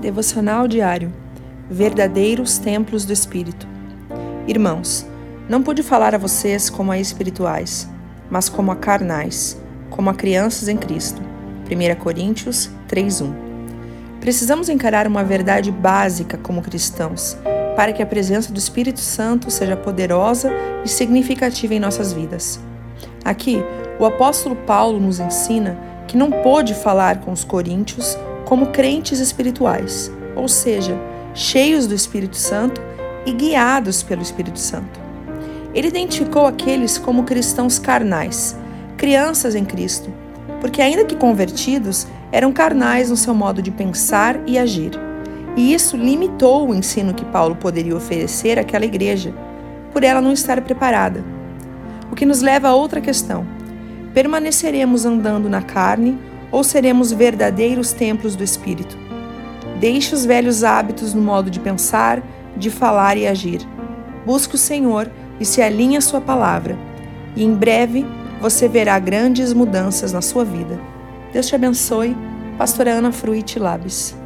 Devocional diário. Verdadeiros templos do Espírito. Irmãos, não pude falar a vocês como a espirituais, mas como a carnais, como a crianças em Cristo. 1 Coríntios 3:1. Precisamos encarar uma verdade básica como cristãos, para que a presença do Espírito Santo seja poderosa e significativa em nossas vidas. Aqui, o apóstolo Paulo nos ensina que não pôde falar com os coríntios como crentes espirituais, ou seja, cheios do Espírito Santo e guiados pelo Espírito Santo. Ele identificou aqueles como cristãos carnais, crianças em Cristo, porque, ainda que convertidos, eram carnais no seu modo de pensar e agir. E isso limitou o ensino que Paulo poderia oferecer àquela igreja, por ela não estar preparada. O que nos leva a outra questão: permaneceremos andando na carne ou seremos verdadeiros templos do Espírito? Deixe os velhos hábitos no modo de pensar, de falar e agir. Busque o Senhor e se alinhe à Sua palavra, e em breve você verá grandes mudanças na sua vida. Deus te abençoe. Pastora Ana Fruit Labes.